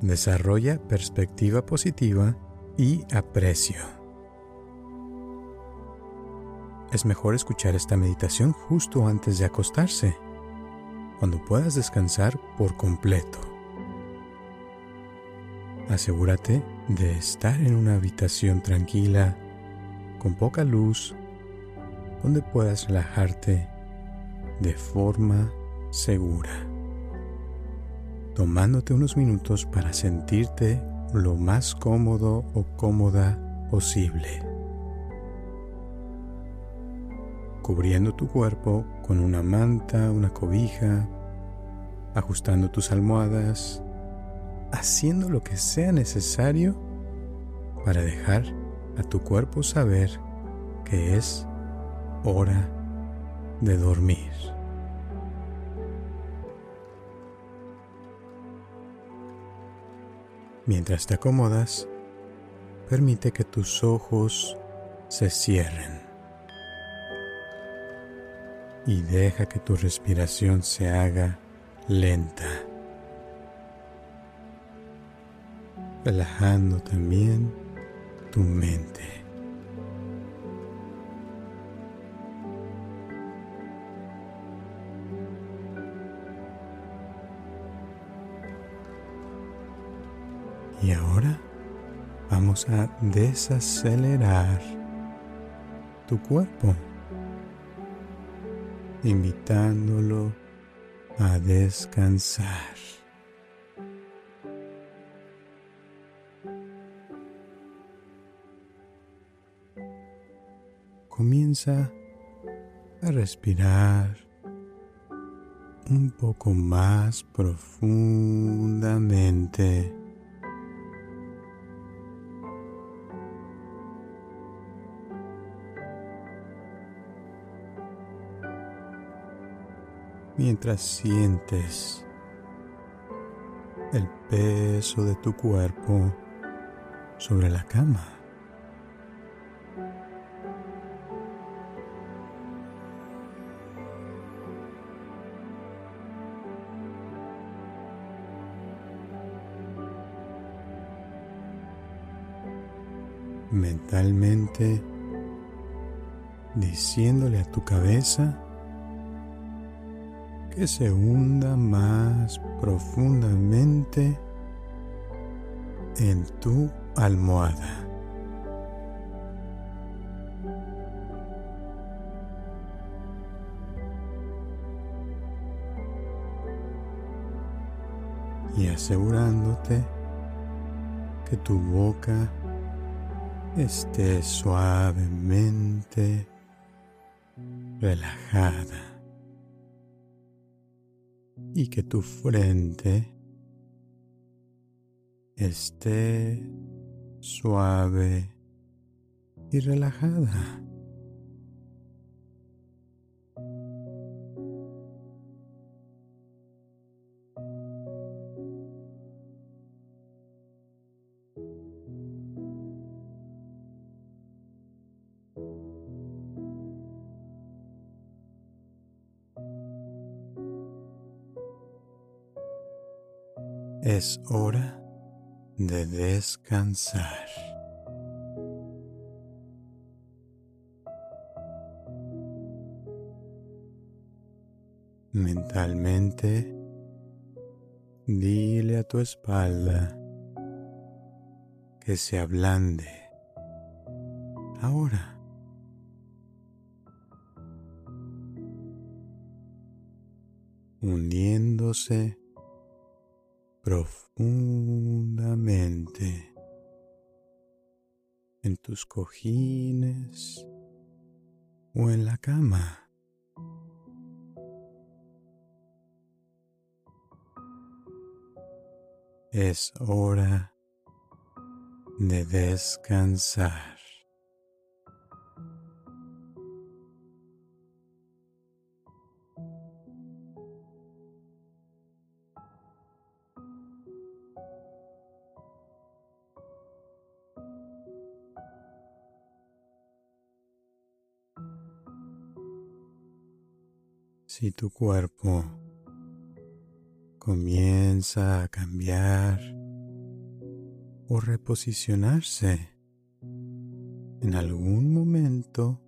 Desarrolla perspectiva positiva y aprecio. Es mejor escuchar esta meditación justo antes de acostarse, cuando puedas descansar por completo. Asegúrate de estar en una habitación tranquila, con poca luz, donde puedas relajarte de forma segura, tomándote unos minutos para sentirte lo más cómodo o cómoda posible, cubriendo tu cuerpo con una manta, una cobija, ajustando tus almohadas, haciendo lo que sea necesario para dejar a tu cuerpo saber que es hora de dormir. Mientras te acomodas, permite que tus ojos se cierren y deja que tu respiración se haga lenta, relajando también tu mente. Y ahora vamos a desacelerar tu cuerpo, invitándolo a descansar. Comienza a respirar un poco más profundamente. Mientras sientes el peso de tu cuerpo sobre la cama. mentalmente diciéndole a tu cabeza que se hunda más profundamente en tu almohada. Y asegurándote que tu boca esté suavemente relajada y que tu frente esté suave y relajada. Es hora de descansar. Mentalmente, dile a tu espalda que se ablande. Ahora. hundiéndose profundamente en tus cojines o en la cama. Es hora de descansar. Tu cuerpo. Comienza a cambiar o reposicionarse. En algún momento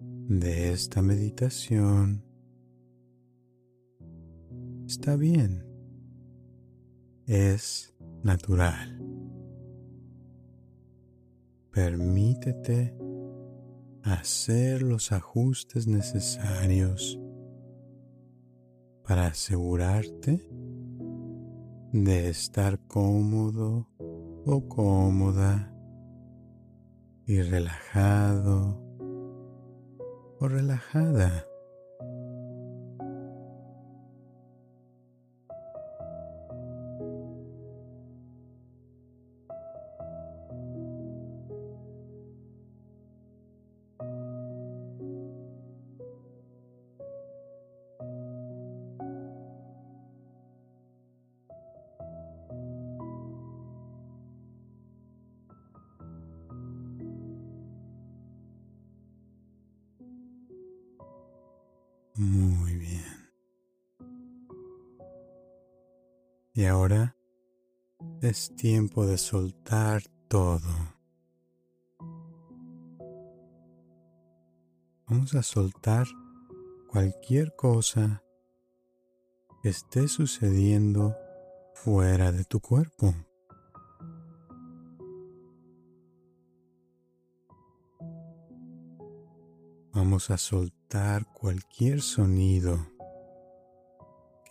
de esta meditación, está bien, es natural. Permítete hacer los ajustes necesarios para asegurarte de estar cómodo o cómoda y relajado o relajada. Es tiempo de soltar todo. Vamos a soltar cualquier cosa que esté sucediendo fuera de tu cuerpo. Vamos a soltar cualquier sonido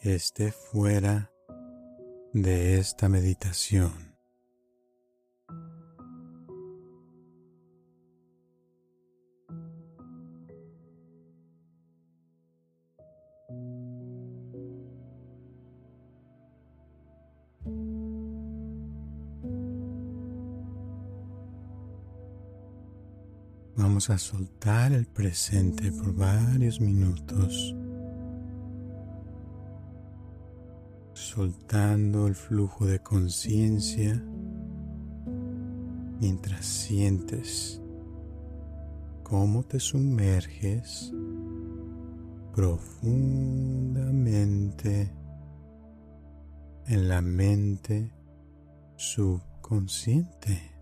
que esté fuera de esta meditación. Vamos a soltar el presente por varios minutos, soltando el flujo de conciencia mientras sientes cómo te sumerges profundamente en la mente subconsciente.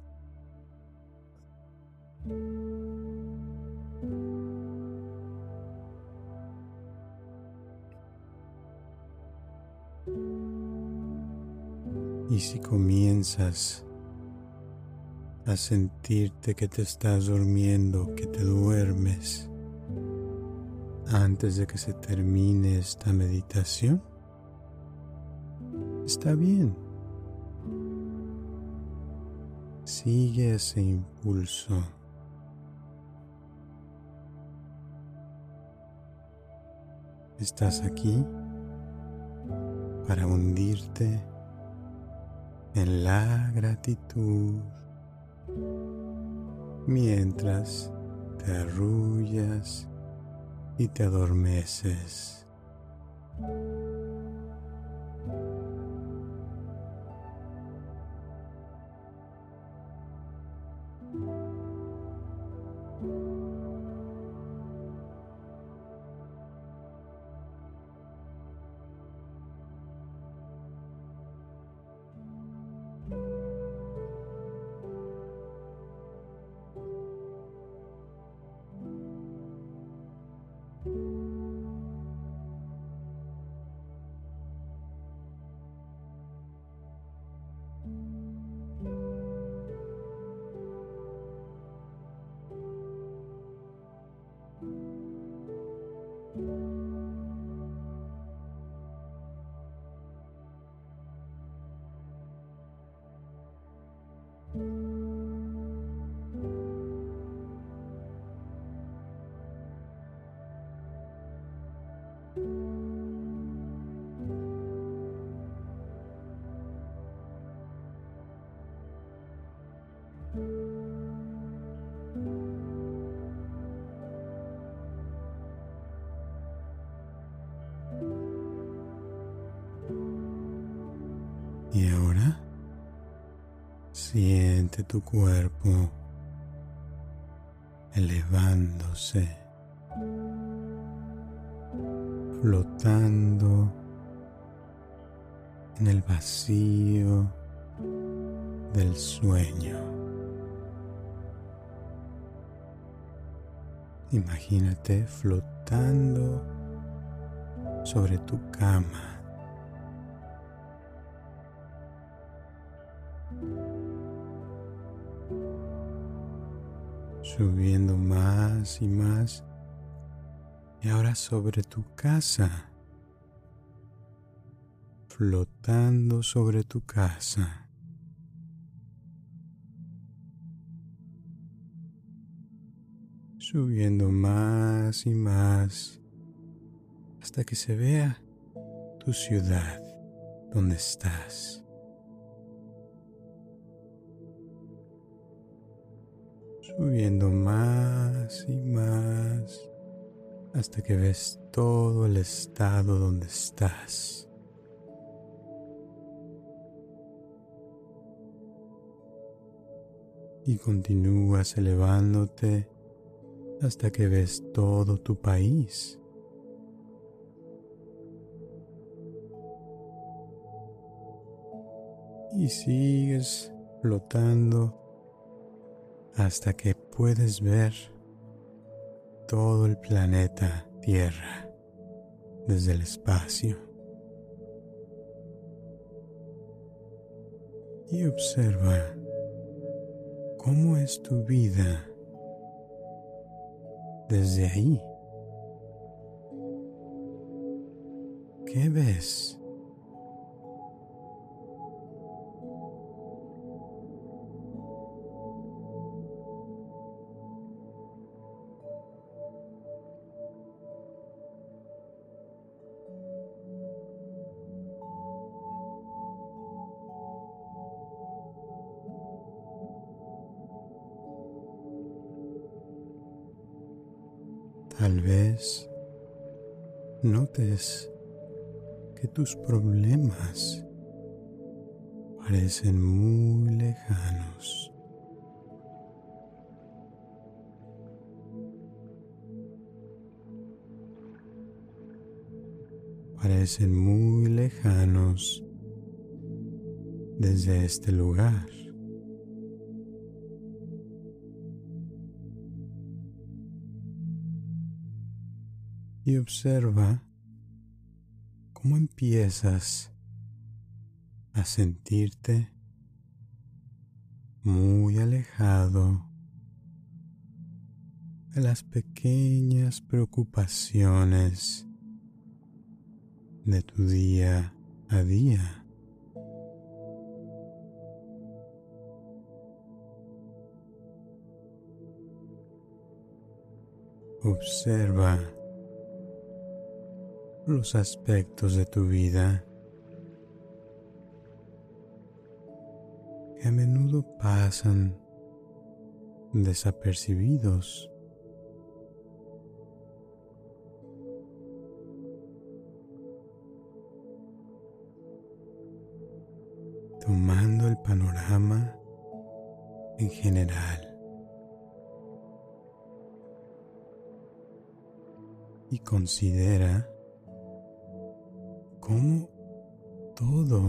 Y si comienzas a sentirte que te estás durmiendo, que te duermes, antes de que se termine esta meditación, está bien. Sigue ese impulso. Estás aquí para hundirte en la gratitud mientras te arrullas y te adormeces. Siente tu cuerpo elevándose, flotando en el vacío del sueño. Imagínate flotando sobre tu cama. Subiendo más y más y ahora sobre tu casa, flotando sobre tu casa. Subiendo más y más hasta que se vea tu ciudad donde estás. Subiendo más y más hasta que ves todo el estado donde estás. Y continúas elevándote hasta que ves todo tu país. Y sigues flotando hasta que puedes ver todo el planeta Tierra desde el espacio. Y observa cómo es tu vida desde ahí. ¿Qué ves? Que tus problemas parecen muy lejanos. Parecen muy lejanos desde este lugar. y observa cómo empiezas a sentirte muy alejado de las pequeñas preocupaciones de tu día a día. Observa los aspectos de tu vida que a menudo pasan desapercibidos. tomando el panorama en general y considera cómo todo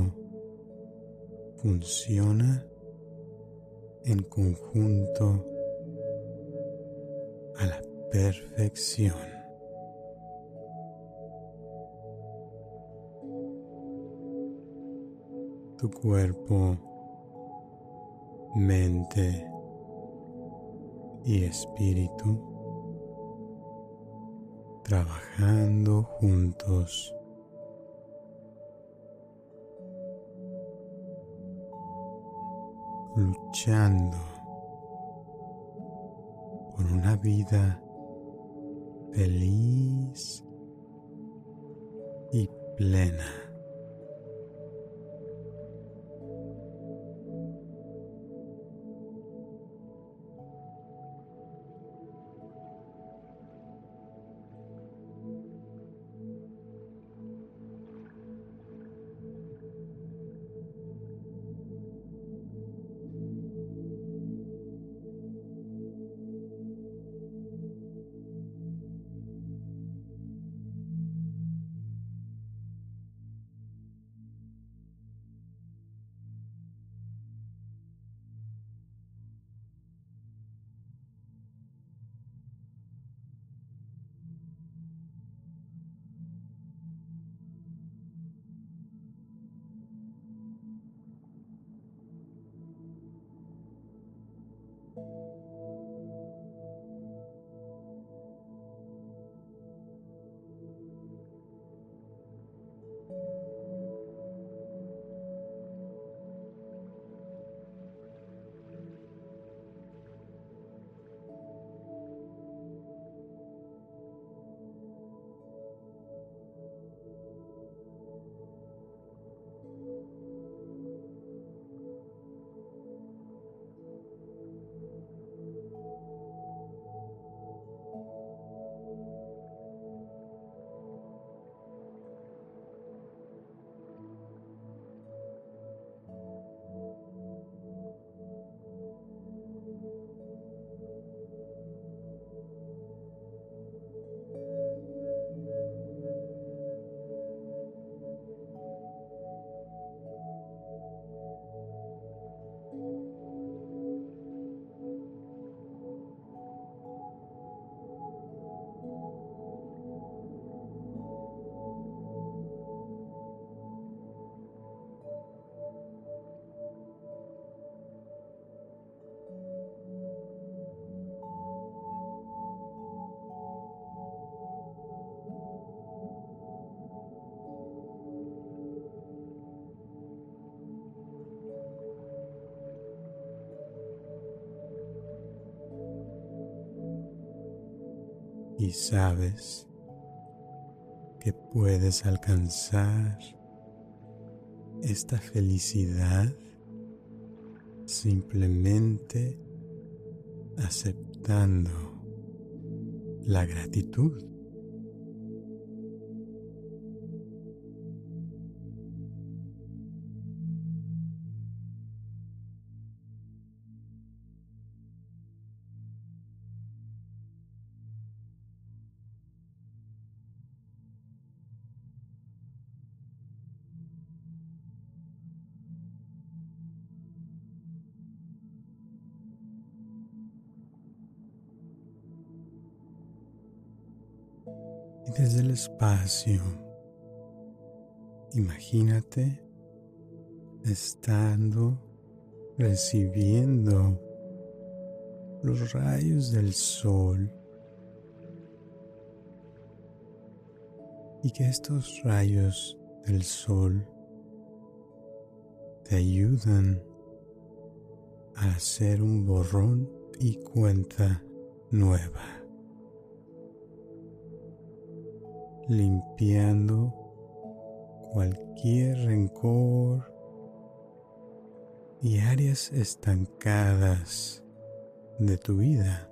funciona en conjunto a la perfección. Tu cuerpo, mente y espíritu trabajando juntos luchando por una vida feliz y plena. Y sabes que puedes alcanzar esta felicidad simplemente aceptando la gratitud. Imagínate estando recibiendo los rayos del sol y que estos rayos del sol te ayudan a hacer un borrón y cuenta nueva. Limpiando cualquier rencor y áreas estancadas de tu vida.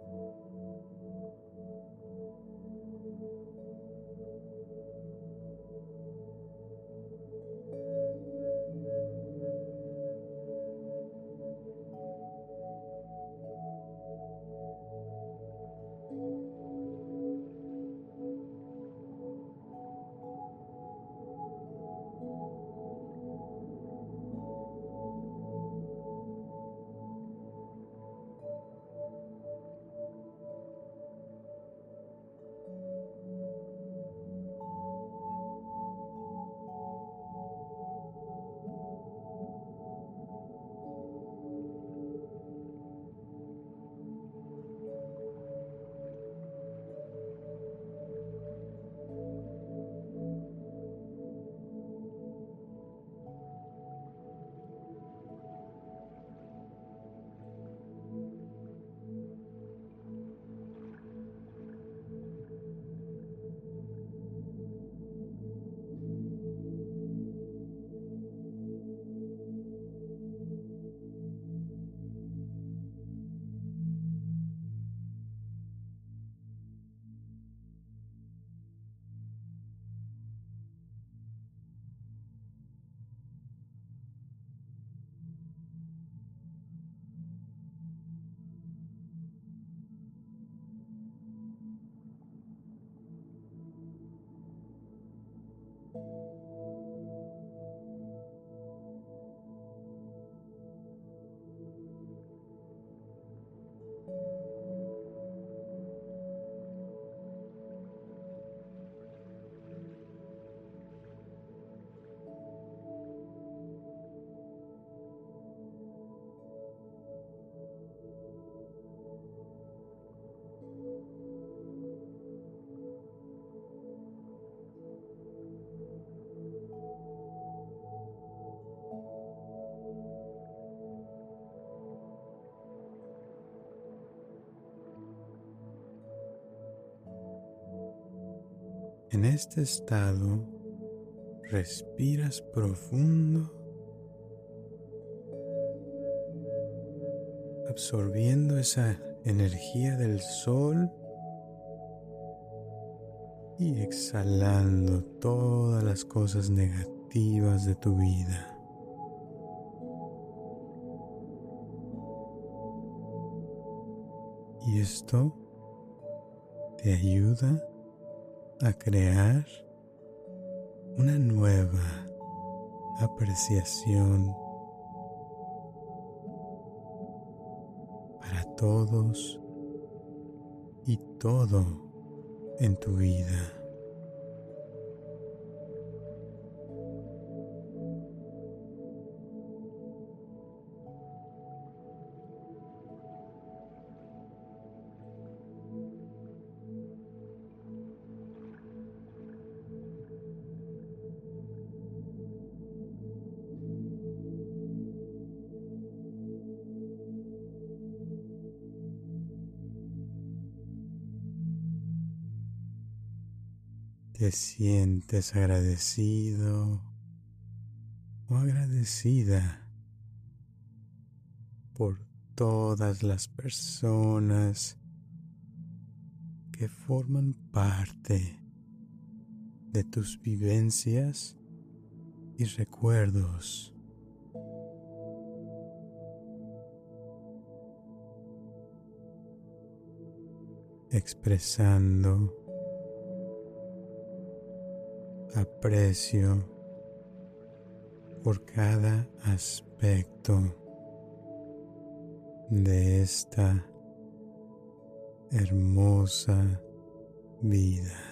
En este estado, respiras profundo, absorbiendo esa energía del sol y exhalando todas las cosas negativas de tu vida. Y esto te ayuda a crear una nueva apreciación para todos y todo en tu vida. Te sientes agradecido o agradecida por todas las personas que forman parte de tus vivencias y recuerdos. expresando aprecio por cada aspecto de esta hermosa vida.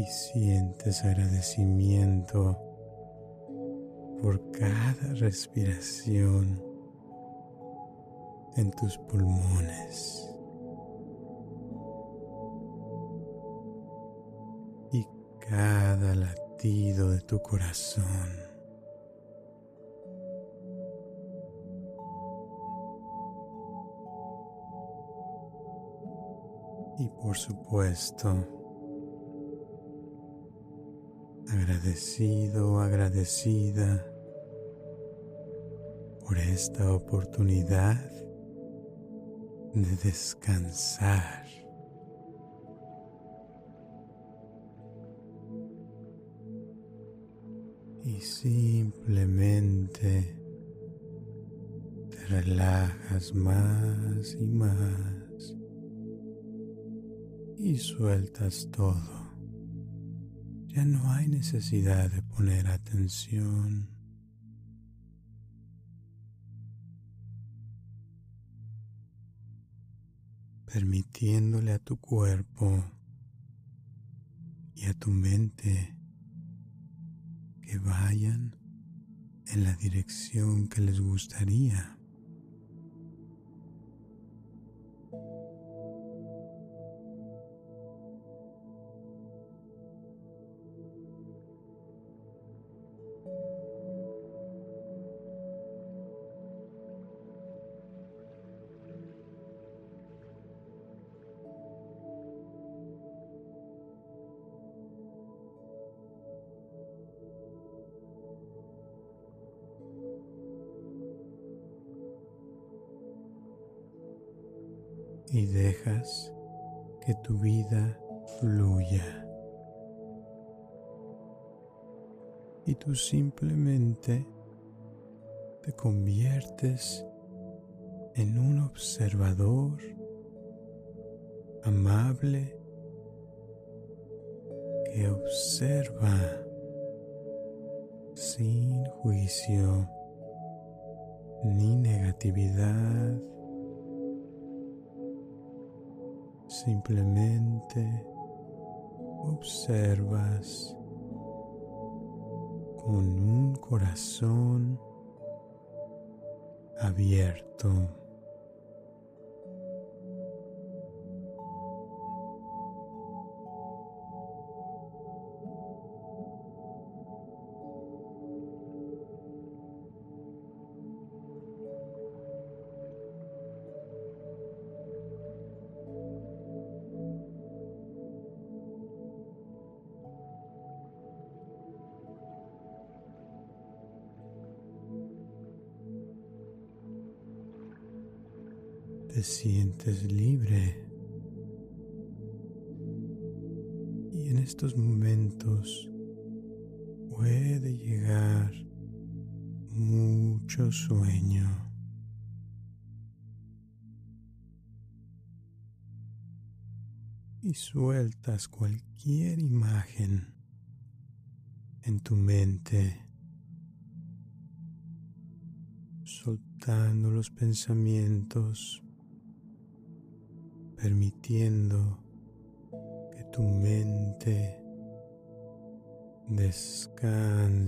Y sientes agradecimiento por cada respiración en tus pulmones. Y cada latido de tu corazón. Y por supuesto, agradecido, agradecida por esta oportunidad de descansar. Y simplemente te relajas más y más y sueltas todo. Ya no hay necesidad de poner atención. permitiéndole a tu cuerpo y a tu mente que vayan en la dirección que les gustaría. Que tu vida fluya. Y tú simplemente te conviertes en un observador amable que observa sin juicio ni negatividad Simplemente observas con un corazón abierto. Te sientes libre. Y en estos momentos puede llegar mucho sueño. Y sueltas cualquier imagen en tu mente, soltando los pensamientos permitiendo que tu mente descanse.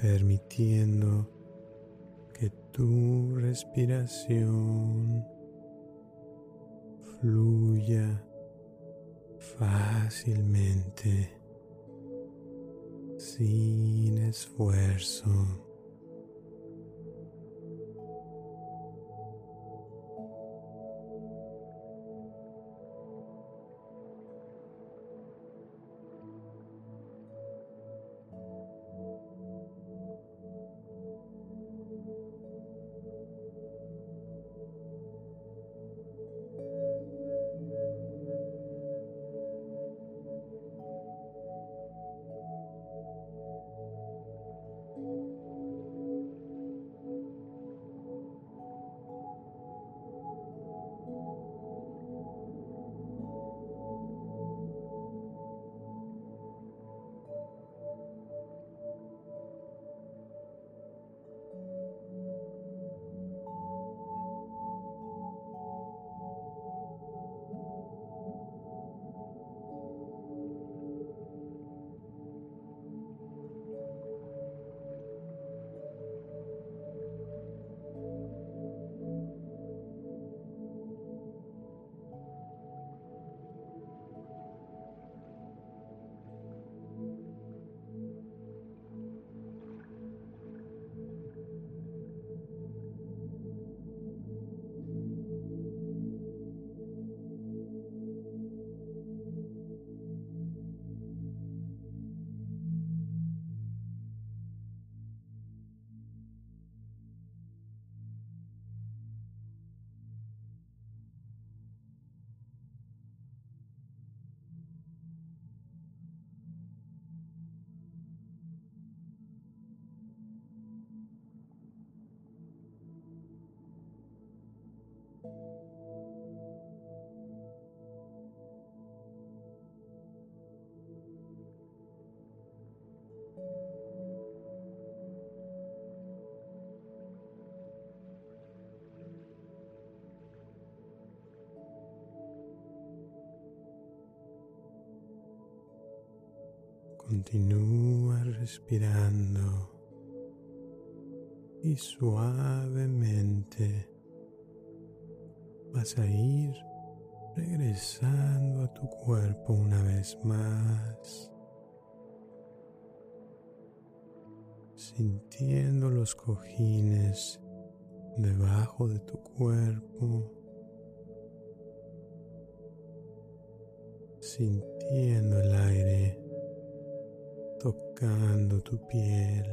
permitiendo que tu respiración fluya fácilmente, sin esfuerzo. Continúa respirando y suavemente vas a ir regresando a tu cuerpo una vez más, sintiendo los cojines debajo de tu cuerpo, sintiendo el aire tocando tu piel,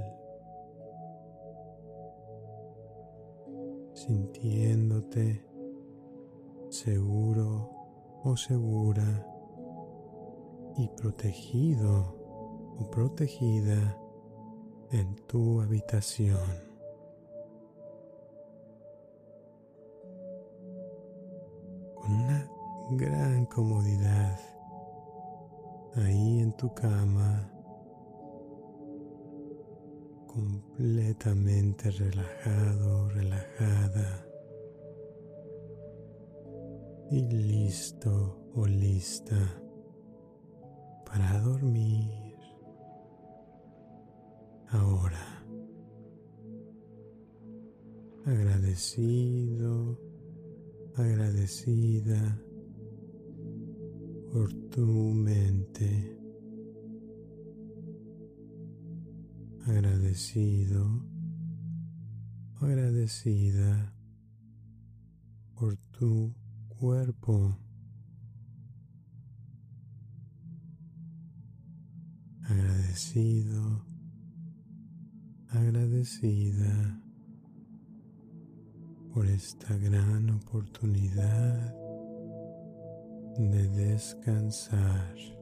sintiéndote seguro o segura y protegido o protegida en tu habitación. Con una gran comodidad ahí en tu cama completamente relajado, relajada y listo o lista para dormir ahora. Agradecido, agradecida por tu mente agradecido, agradecida por tu cuerpo. Agradecido, agradecida por esta gran oportunidad de descansar.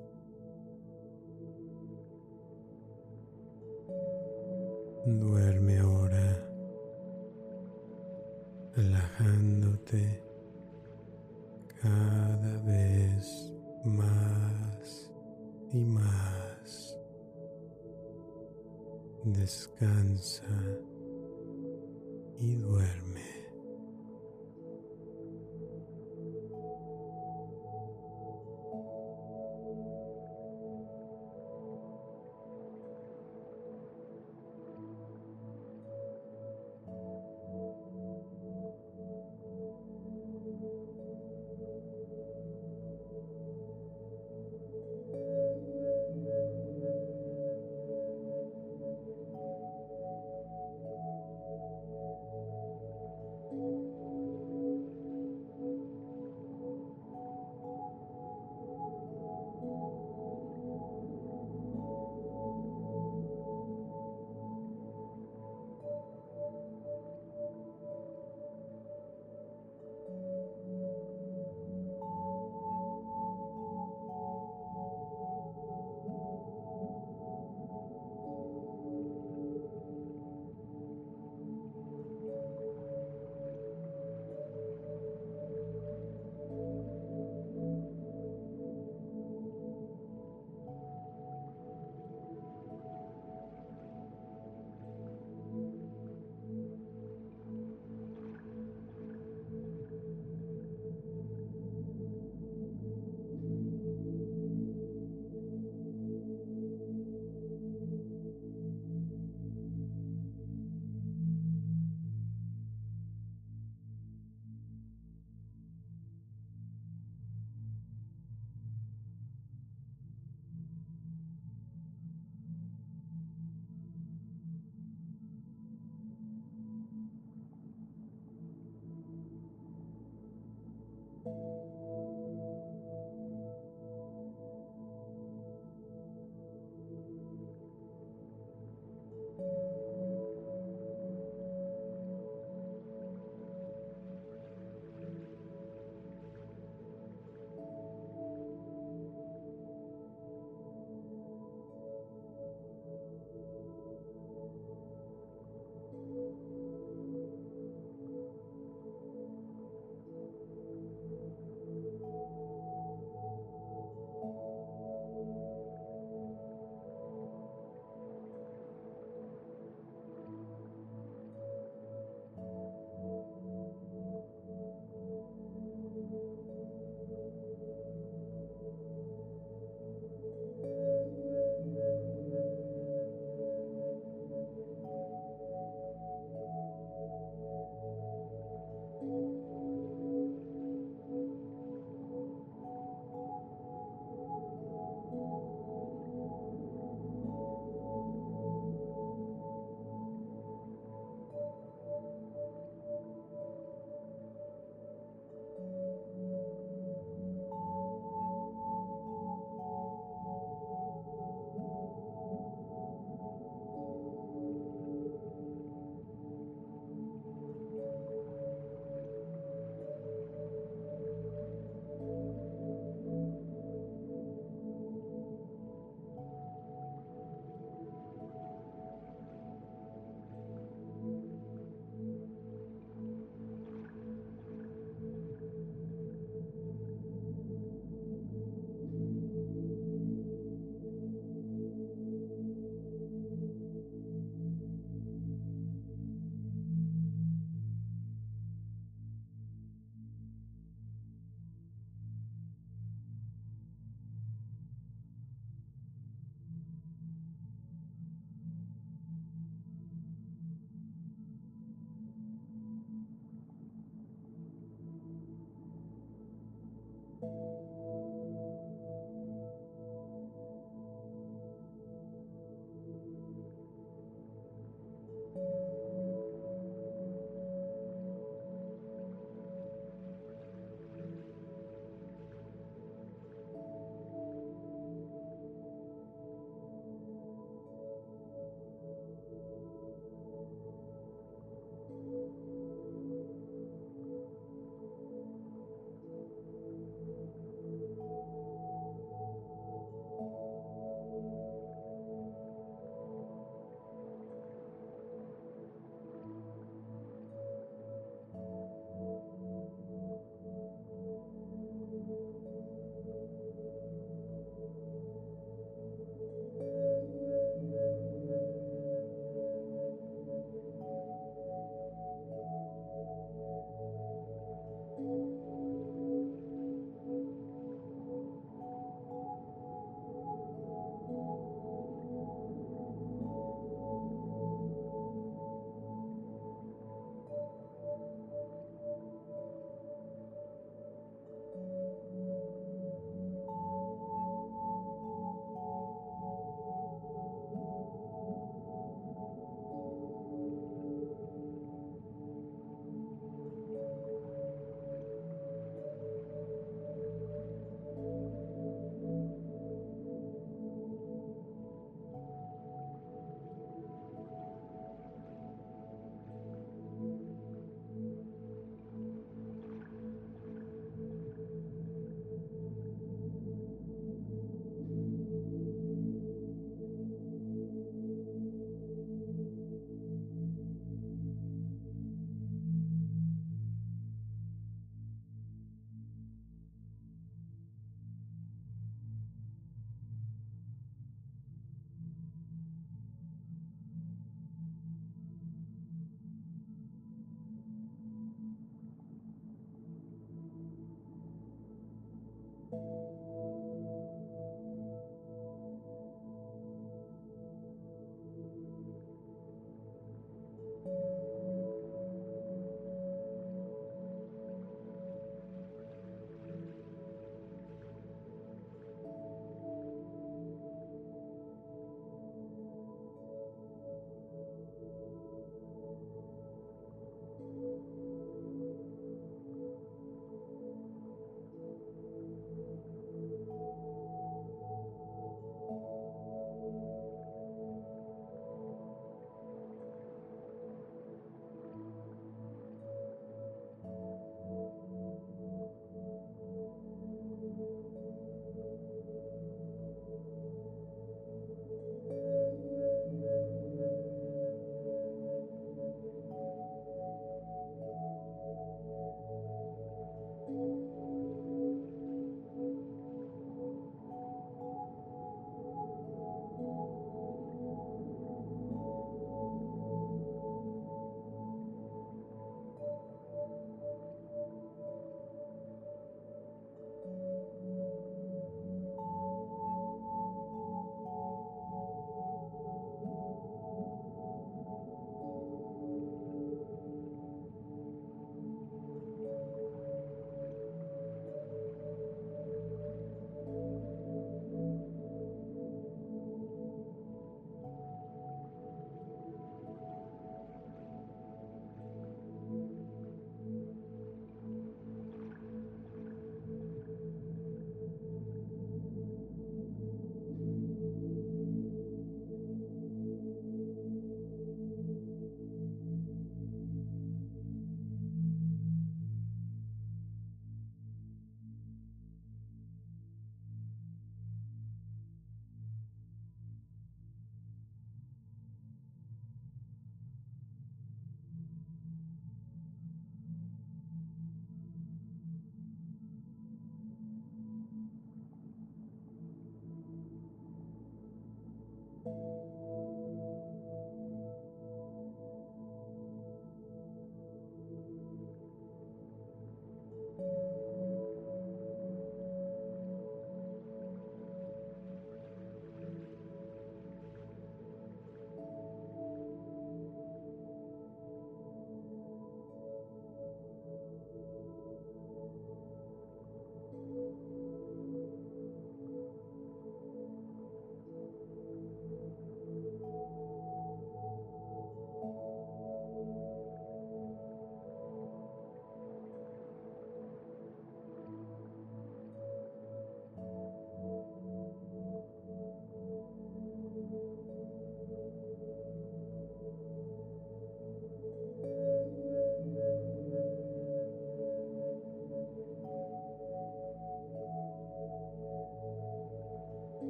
Duerme ahora, relajándote cada vez más y más. Descansa y duerme.